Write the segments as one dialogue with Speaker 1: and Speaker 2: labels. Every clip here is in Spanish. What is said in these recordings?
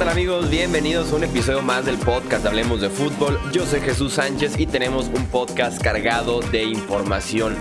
Speaker 1: tal amigos? Bienvenidos a un episodio más del podcast Hablemos de Fútbol. Yo soy Jesús Sánchez y tenemos un podcast cargado de información.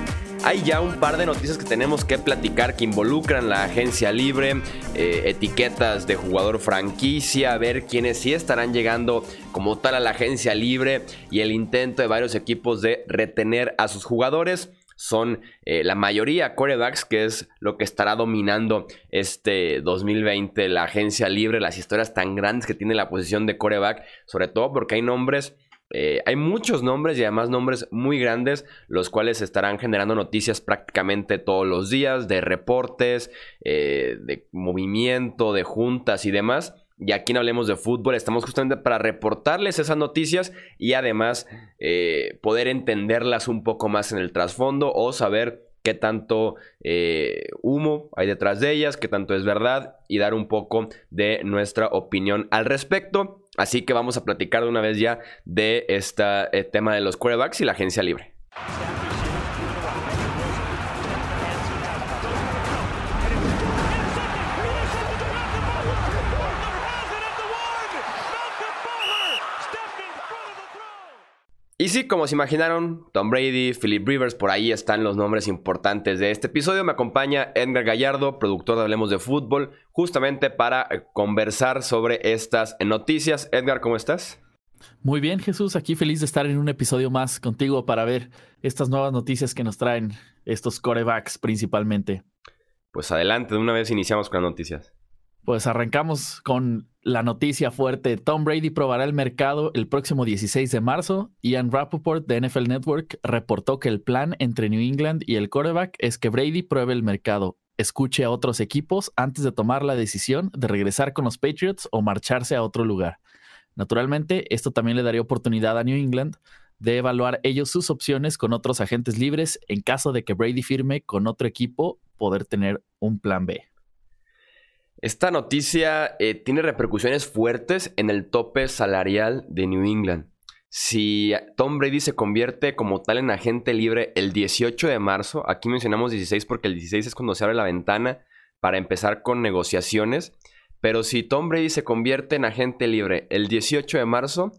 Speaker 1: Hay ya un par de noticias que tenemos que platicar que involucran la agencia libre, eh, etiquetas de jugador franquicia, ver quiénes sí estarán llegando como tal a la agencia libre y el intento de varios equipos de retener a sus jugadores son eh, la mayoría corebacks, que es lo que estará dominando este 2020, la agencia libre, las historias tan grandes que tiene la posición de coreback, sobre todo porque hay nombres. Eh, hay muchos nombres y además nombres muy grandes, los cuales estarán generando noticias prácticamente todos los días, de reportes, eh, de movimiento, de juntas y demás. Y aquí no hablemos de fútbol, estamos justamente para reportarles esas noticias y además eh, poder entenderlas un poco más en el trasfondo o saber qué tanto eh, humo hay detrás de ellas, qué tanto es verdad y dar un poco de nuestra opinión al respecto. Así que vamos a platicar de una vez ya de este tema de los quarterbacks y la agencia libre. Y sí, como se imaginaron, Tom Brady, Philip Rivers, por ahí están los nombres importantes de este episodio. Me acompaña Edgar Gallardo, productor de Hablemos de Fútbol, justamente para eh, conversar sobre estas noticias. Edgar, ¿cómo estás?
Speaker 2: Muy bien, Jesús, aquí feliz de estar en un episodio más contigo para ver estas nuevas noticias que nos traen estos corebacks principalmente.
Speaker 1: Pues adelante, de una vez iniciamos con las noticias.
Speaker 2: Pues arrancamos con la noticia fuerte. Tom Brady probará el mercado el próximo 16 de marzo. Ian Rappaport de NFL Network reportó que el plan entre New England y el quarterback es que Brady pruebe el mercado, escuche a otros equipos antes de tomar la decisión de regresar con los Patriots o marcharse a otro lugar. Naturalmente, esto también le daría oportunidad a New England de evaluar ellos sus opciones con otros agentes libres en caso de que Brady firme con otro equipo, poder tener un plan B.
Speaker 1: Esta noticia eh, tiene repercusiones fuertes en el tope salarial de New England. Si Tom Brady se convierte como tal en agente libre el 18 de marzo, aquí mencionamos 16 porque el 16 es cuando se abre la ventana para empezar con negociaciones, pero si Tom Brady se convierte en agente libre el 18 de marzo,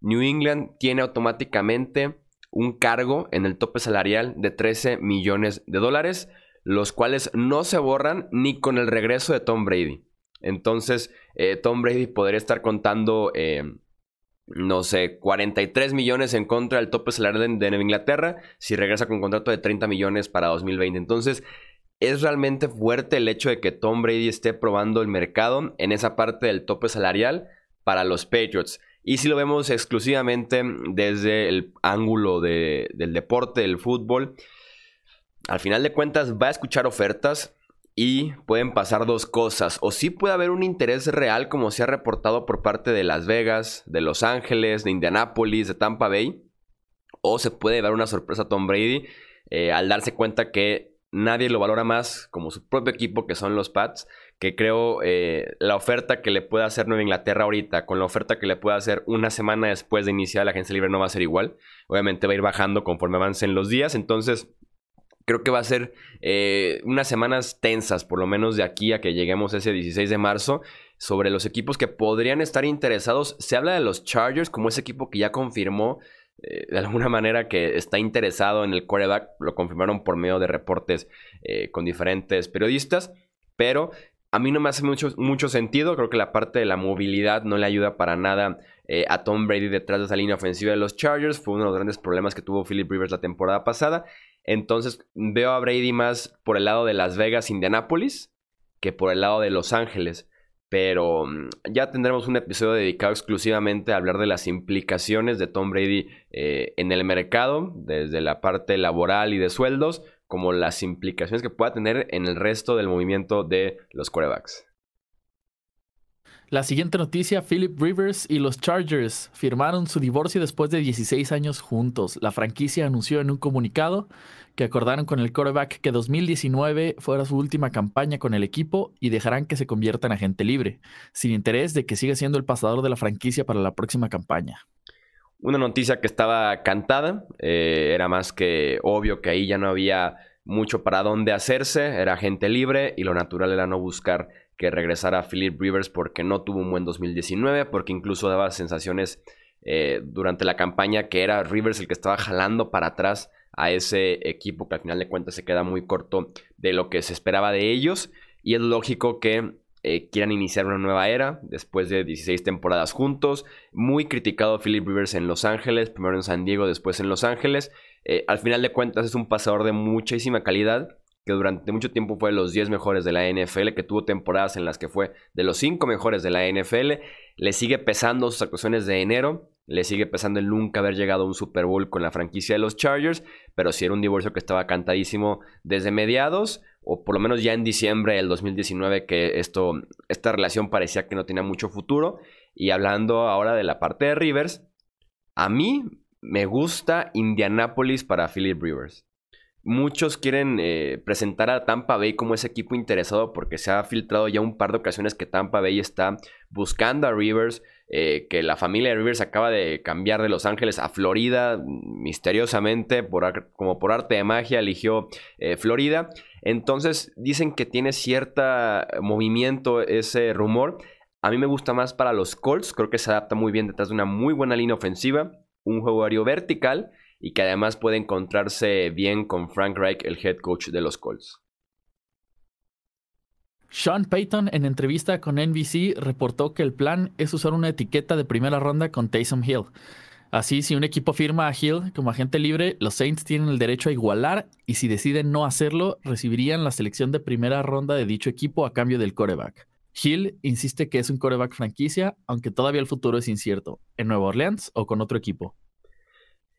Speaker 1: New England tiene automáticamente un cargo en el tope salarial de 13 millones de dólares, los cuales no se borran ni con el regreso de Tom Brady. Entonces, eh, Tom Brady podría estar contando, eh, no sé, 43 millones en contra del tope salarial de, Nueva Inglaterra si regresa con un contrato de 30 millones para 2020. Entonces, es realmente fuerte el hecho de que Tom Brady esté probando el mercado en esa parte del tope salarial para los Patriots. Y si lo vemos exclusivamente desde el ángulo del deporte, del fútbol, al final de cuentas va a escuchar ofertas y pueden pasar dos cosas. O sí puede haber un interés real como se ha reportado por parte de Las Vegas, de Los Ángeles, de Indianápolis, de Tampa Bay. O se puede dar una sorpresa a Tom Brady eh, al darse cuenta que nadie lo valora más como su propio equipo que son los Pats. Que creo eh, la oferta que le puede hacer Nueva Inglaterra ahorita con la oferta que le puede hacer una semana después de iniciar la agencia libre no va a ser igual. Obviamente va a ir bajando conforme avancen los días. Entonces creo que va a ser eh, unas semanas tensas, por lo menos de aquí a que lleguemos ese 16 de marzo, sobre los equipos que podrían estar interesados. Se habla de los Chargers como ese equipo que ya confirmó eh, de alguna manera que está interesado en el quarterback, lo confirmaron por medio de reportes eh, con diferentes periodistas, pero a mí no me hace mucho, mucho sentido, creo que la parte de la movilidad no le ayuda para nada a Tom Brady detrás de esa línea ofensiva de los Chargers. Fue uno de los grandes problemas que tuvo Philip Rivers la temporada pasada. Entonces veo a Brady más por el lado de Las Vegas, Indianápolis, que por el lado de Los Ángeles. Pero mm, ya tendremos un episodio dedicado exclusivamente a hablar de las implicaciones de Tom Brady eh, en el mercado, desde la parte laboral y de sueldos, como las implicaciones que pueda tener en el resto del movimiento de los quarterbacks.
Speaker 2: La siguiente noticia, Philip Rivers y los Chargers firmaron su divorcio después de 16 años juntos. La franquicia anunció en un comunicado que acordaron con el quarterback que 2019 fuera su última campaña con el equipo y dejarán que se convierta en agente libre, sin interés de que siga siendo el pasador de la franquicia para la próxima campaña.
Speaker 1: Una noticia que estaba cantada, eh, era más que obvio que ahí ya no había mucho para dónde hacerse, era agente libre y lo natural era no buscar que regresara Philip Rivers porque no tuvo un buen 2019, porque incluso daba sensaciones eh, durante la campaña que era Rivers el que estaba jalando para atrás a ese equipo que al final de cuentas se queda muy corto de lo que se esperaba de ellos. Y es lógico que eh, quieran iniciar una nueva era después de 16 temporadas juntos. Muy criticado Philip Rivers en Los Ángeles, primero en San Diego, después en Los Ángeles. Eh, al final de cuentas es un pasador de muchísima calidad que durante mucho tiempo fue de los 10 mejores de la NFL, que tuvo temporadas en las que fue de los 5 mejores de la NFL. Le sigue pesando sus actuaciones de enero. Le sigue pesando el nunca haber llegado a un Super Bowl con la franquicia de los Chargers, pero sí era un divorcio que estaba cantadísimo desde mediados, o por lo menos ya en diciembre del 2019, que esto, esta relación parecía que no tenía mucho futuro. Y hablando ahora de la parte de Rivers, a mí me gusta Indianapolis para Philip Rivers. Muchos quieren eh, presentar a Tampa Bay como ese equipo interesado porque se ha filtrado ya un par de ocasiones que Tampa Bay está buscando a Rivers, eh, que la familia de Rivers acaba de cambiar de Los Ángeles a Florida misteriosamente, como por arte de magia eligió eh, Florida. Entonces dicen que tiene cierto movimiento ese rumor. A mí me gusta más para los Colts, creo que se adapta muy bien detrás de una muy buena línea ofensiva, un juego vertical y que además puede encontrarse bien con Frank Reich, el head coach de los Colts.
Speaker 2: Sean Payton en entrevista con NBC reportó que el plan es usar una etiqueta de primera ronda con Taysom Hill. Así, si un equipo firma a Hill como agente libre, los Saints tienen el derecho a igualar y si deciden no hacerlo, recibirían la selección de primera ronda de dicho equipo a cambio del coreback. Hill insiste que es un coreback franquicia, aunque todavía el futuro es incierto, en Nueva Orleans o con otro equipo.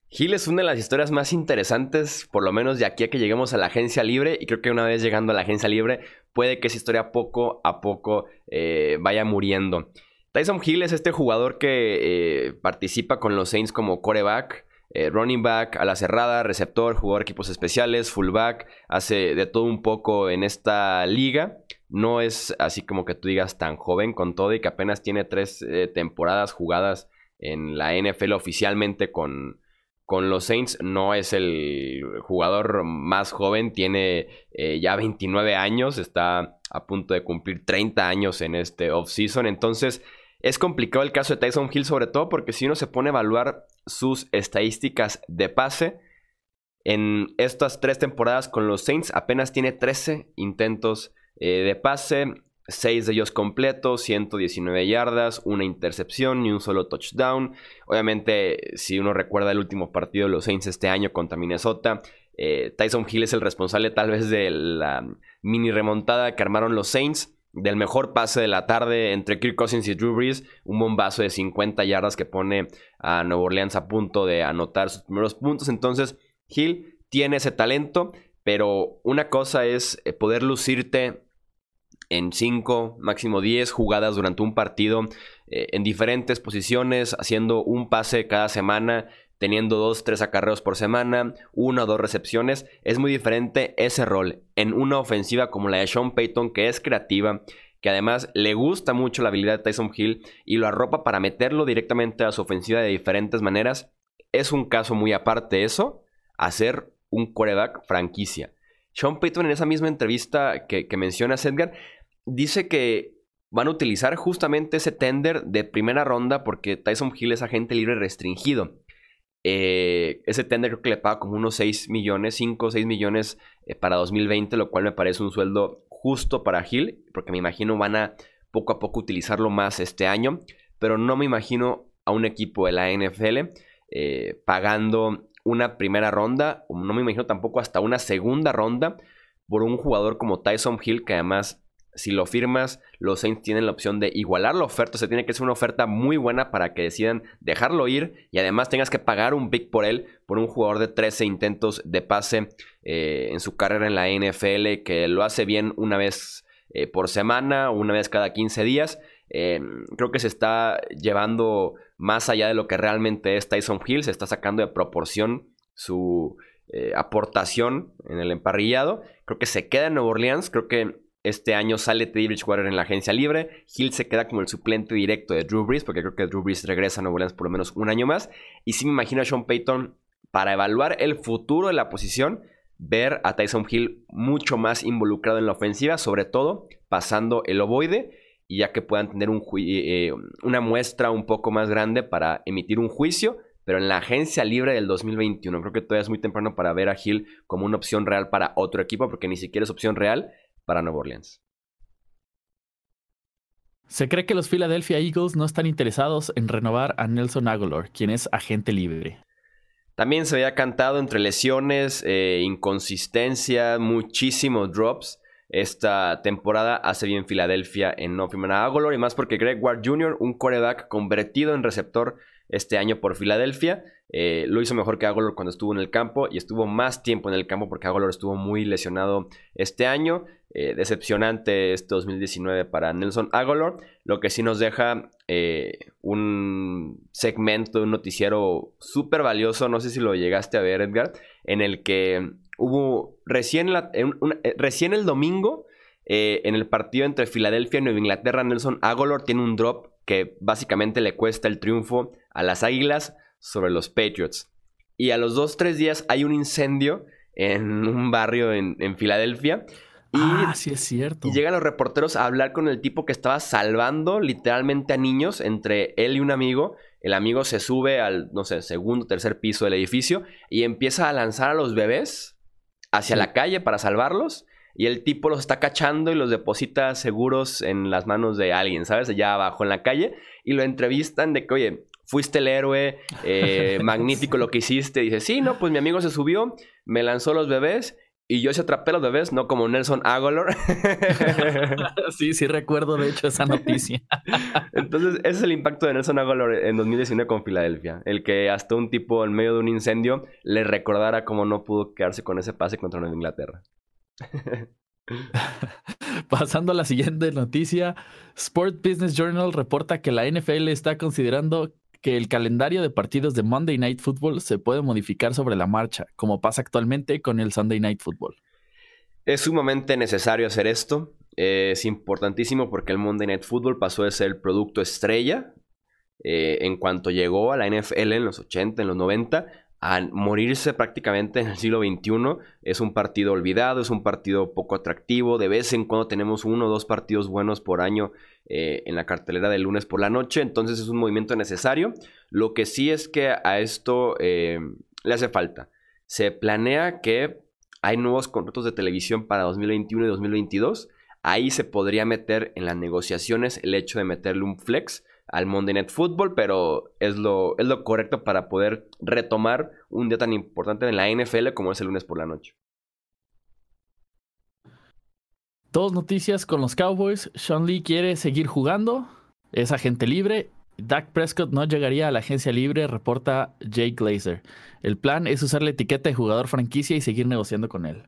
Speaker 1: Hill es una de las historias más interesantes, por lo menos de aquí a que lleguemos a la agencia libre, y creo que una vez llegando a la agencia libre, puede que esa historia poco a poco eh, vaya muriendo. Tyson Hill es este jugador que eh, participa con los Saints como coreback, eh, running back, a la cerrada, receptor, jugador equipos especiales, fullback, hace de todo un poco en esta liga. No es así como que tú digas tan joven con todo y que apenas tiene tres temporadas jugadas en la NFL oficialmente con, con los Saints no es el jugador más joven, tiene eh, ya 29 años, está a punto de cumplir 30 años en este offseason. Entonces es complicado el caso de Tyson Hill, sobre todo porque si uno se pone a evaluar sus estadísticas de pase, en estas tres temporadas con los Saints apenas tiene 13 intentos eh, de pase, 6 de ellos completos, 119 yardas, una intercepción y un solo touchdown. Obviamente, si uno recuerda el último partido de los Saints este año contra Minnesota, eh, Tyson Hill es el responsable tal vez de la mini remontada que armaron los Saints. Del mejor pase de la tarde entre Kirk Cousins y Drew Brees, un bombazo de 50 yardas que pone a Nueva Orleans a punto de anotar sus primeros puntos. Entonces, Hill tiene ese talento, pero una cosa es eh, poder lucirte en 5, máximo 10 jugadas durante un partido eh, en diferentes posiciones, haciendo un pase cada semana, teniendo 2, 3 acarreos por semana, una o dos recepciones. Es muy diferente ese rol en una ofensiva como la de Sean Payton, que es creativa, que además le gusta mucho la habilidad de Tyson Hill y lo arropa para meterlo directamente a su ofensiva de diferentes maneras. Es un caso muy aparte eso, hacer un coreback franquicia. Sean Payton en esa misma entrevista que, que menciona Edgar, dice que van a utilizar justamente ese tender de primera ronda porque Tyson Hill es agente libre restringido. Eh, ese tender creo que le paga como unos 6 millones, 5 o 6 millones eh, para 2020, lo cual me parece un sueldo justo para Hill, porque me imagino van a poco a poco utilizarlo más este año, pero no me imagino a un equipo de la NFL eh, pagando una primera ronda, no me imagino tampoco hasta una segunda ronda por un jugador como Tyson Hill, que además si lo firmas, los Saints tienen la opción de igualar la oferta. O sea, tiene que ser una oferta muy buena para que decidan dejarlo ir y además tengas que pagar un pick por él, por un jugador de 13 intentos de pase eh, en su carrera en la NFL, que lo hace bien una vez eh, por semana, una vez cada 15 días. Eh, creo que se está llevando más allá de lo que realmente es Tyson Hill, se está sacando de proporción su aportación en el emparrillado. Creo que se queda en Nueva Orleans, creo que este año sale Teddy Bridgewater en la agencia libre. Hill se queda como el suplente directo de Drew Brees, porque creo que Drew Brees regresa a Nueva Orleans por lo menos un año más. Y sí me imagino a Sean Payton para evaluar el futuro de la posición, ver a Tyson Hill mucho más involucrado en la ofensiva, sobre todo pasando el ovoide y ya que puedan tener un eh, una muestra un poco más grande para emitir un juicio, pero en la agencia libre del 2021. Creo que todavía es muy temprano para ver a Hill como una opción real para otro equipo, porque ni siquiera es opción real para Nueva Orleans.
Speaker 2: Se cree que los Philadelphia Eagles no están interesados en renovar a Nelson Aguilar, quien es agente libre.
Speaker 1: También se había cantado entre lesiones, eh, inconsistencia, muchísimos drops. Esta temporada hace bien Filadelfia en no firmar a Aguilar y más porque Greg Ward Jr., un coreback convertido en receptor este año por Filadelfia, eh, lo hizo mejor que Aguilar cuando estuvo en el campo y estuvo más tiempo en el campo porque Aguilar estuvo muy lesionado este año. Eh, decepcionante este 2019 para Nelson Aguilar, lo que sí nos deja eh, un segmento, un noticiero súper valioso, no sé si lo llegaste a ver Edgar, en el que hubo recién, recién el domingo, en el partido entre Filadelfia y Nueva Inglaterra, Nelson Aguilar tiene un drop que básicamente le cuesta el triunfo a las Águilas sobre los Patriots. Y a los dos, tres días hay un incendio en un barrio en, Filadelfia.
Speaker 2: Y, ah, sí es cierto.
Speaker 1: Y llegan los reporteros a hablar con el tipo que estaba salvando literalmente a niños entre él y un amigo. El amigo se sube al, no sé, segundo, tercer piso del edificio y empieza a lanzar a los bebés hacia la calle para salvarlos. Y el tipo los está cachando y los deposita seguros en las manos de alguien, ¿sabes? Allá abajo en la calle. Y lo entrevistan de que, oye, fuiste el héroe, eh, magnífico lo que hiciste. dice, sí, no, pues mi amigo se subió, me lanzó los bebés y yo se atrapé los bebés, no como Nelson Aguilar.
Speaker 2: sí, sí recuerdo de hecho esa noticia.
Speaker 1: Entonces, ese es el impacto de Nelson Aguilar en 2019 con Filadelfia. El que hasta un tipo en medio de un incendio le recordara cómo no pudo quedarse con ese pase contra Nueva Inglaterra.
Speaker 2: Pasando a la siguiente noticia, Sport Business Journal reporta que la NFL está considerando que el calendario de partidos de Monday Night Football se puede modificar sobre la marcha, como pasa actualmente con el Sunday Night Football.
Speaker 1: Es sumamente necesario hacer esto. es importantísimo porque el Monday Night Football pasó de ser el producto estrella eh, en cuanto llegó a la NFL en los 80, en los 90, a morirse prácticamente en el siglo XXI. Es un partido olvidado, es un partido poco atractivo. De vez en cuando tenemos uno o dos partidos buenos por año eh, en la cartelera del lunes por la noche. Entonces es un movimiento necesario. Lo que sí es que a esto eh, le hace falta. Se planea que hay nuevos contratos de televisión para 2021 y 2022. Ahí se podría meter en las negociaciones el hecho de meterle un flex al Monday Night Football, pero es lo, es lo correcto para poder retomar un día tan importante en la NFL como es el lunes por la noche.
Speaker 2: Dos noticias con los Cowboys. Sean Lee quiere seguir jugando, es agente libre. Dak Prescott no llegaría a la agencia libre, reporta Jake Glazer. El plan es usar la etiqueta de jugador franquicia y seguir negociando con él.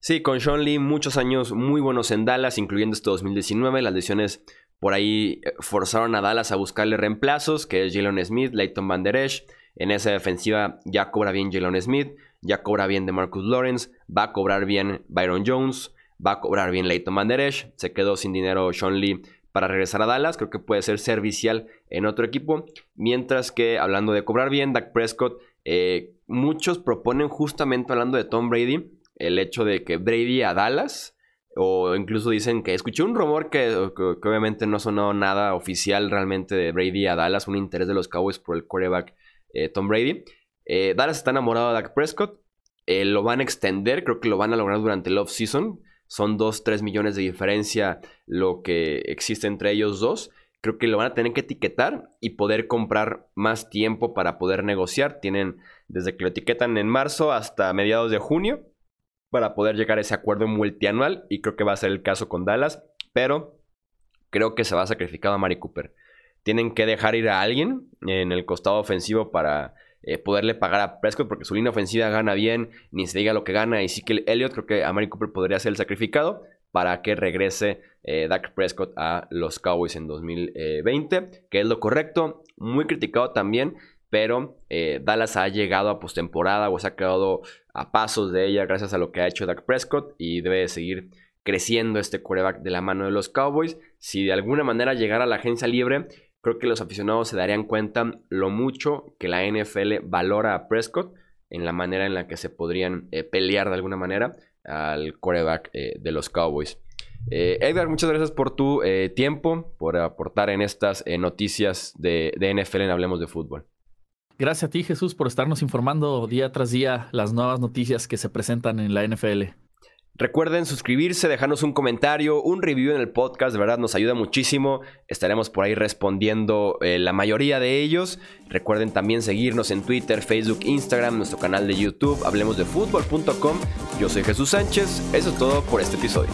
Speaker 1: Sí, con Sean Lee muchos años muy buenos en Dallas, incluyendo este 2019. Las lesiones por ahí eh, forzaron a Dallas a buscarle reemplazos, que es Jalen Smith, Leighton Van Der Esch. En esa defensiva ya cobra bien Jalen Smith, ya cobra bien de Marcus Lawrence, va a cobrar bien Byron Jones, va a cobrar bien Leighton Van Der Esch. Se quedó sin dinero Sean Lee para regresar a Dallas. Creo que puede ser servicial en otro equipo. Mientras que, hablando de cobrar bien, Dak Prescott, eh, muchos proponen justamente hablando de Tom Brady, el hecho de que Brady a Dallas o incluso dicen que escuché un rumor que, obviamente no sonó nada oficial realmente de Brady a Dallas, un interés de los Cowboys por el quarterback eh, Tom Brady. Eh, Dallas está enamorado de Dak Prescott. Eh, lo van a extender, creo que lo van a lograr durante el off-season. Son 2-3 millones de diferencia lo que existe entre ellos dos. Creo que lo van a tener que etiquetar y poder comprar más tiempo para poder negociar. Tienen desde que lo etiquetan en marzo hasta mediados de junio para poder llegar a ese acuerdo multianual y creo que va a ser el caso con Dallas, pero creo que se va a sacrificar a Mari Cooper. Tienen que dejar ir a alguien en el costado ofensivo para eh, poderle pagar a Prescott porque su línea ofensiva gana bien, ni se diga lo que gana y sí que Elliott creo que a Mari Cooper podría ser el sacrificado para que regrese eh, Dak Prescott a los Cowboys en 2020, que es lo correcto, muy criticado también, pero eh, Dallas ha llegado a postemporada o se ha quedado a pasos de ella gracias a lo que ha hecho Dak Prescott y debe seguir creciendo este quarterback de la mano de los Cowboys. Si de alguna manera llegara a la agencia libre, creo que los aficionados se darían cuenta lo mucho que la NFL valora a Prescott en la manera en la que se podrían eh, pelear de alguna manera al quarterback eh, de los Cowboys. Edgar, muchas gracias por tu tiempo, por aportar en estas noticias de, de NFL en Hablemos de Fútbol.
Speaker 2: Gracias a ti, Jesús, por estarnos informando día tras día las nuevas noticias que se presentan en la NFL.
Speaker 1: Recuerden suscribirse, dejarnos un comentario, un review en el podcast, de verdad nos ayuda muchísimo. Estaremos por ahí respondiendo eh, la mayoría de ellos. Recuerden también seguirnos en Twitter, Facebook, Instagram, nuestro canal de YouTube, hablemosdefutbol.com. Yo soy Jesús Sánchez, eso es todo por este episodio.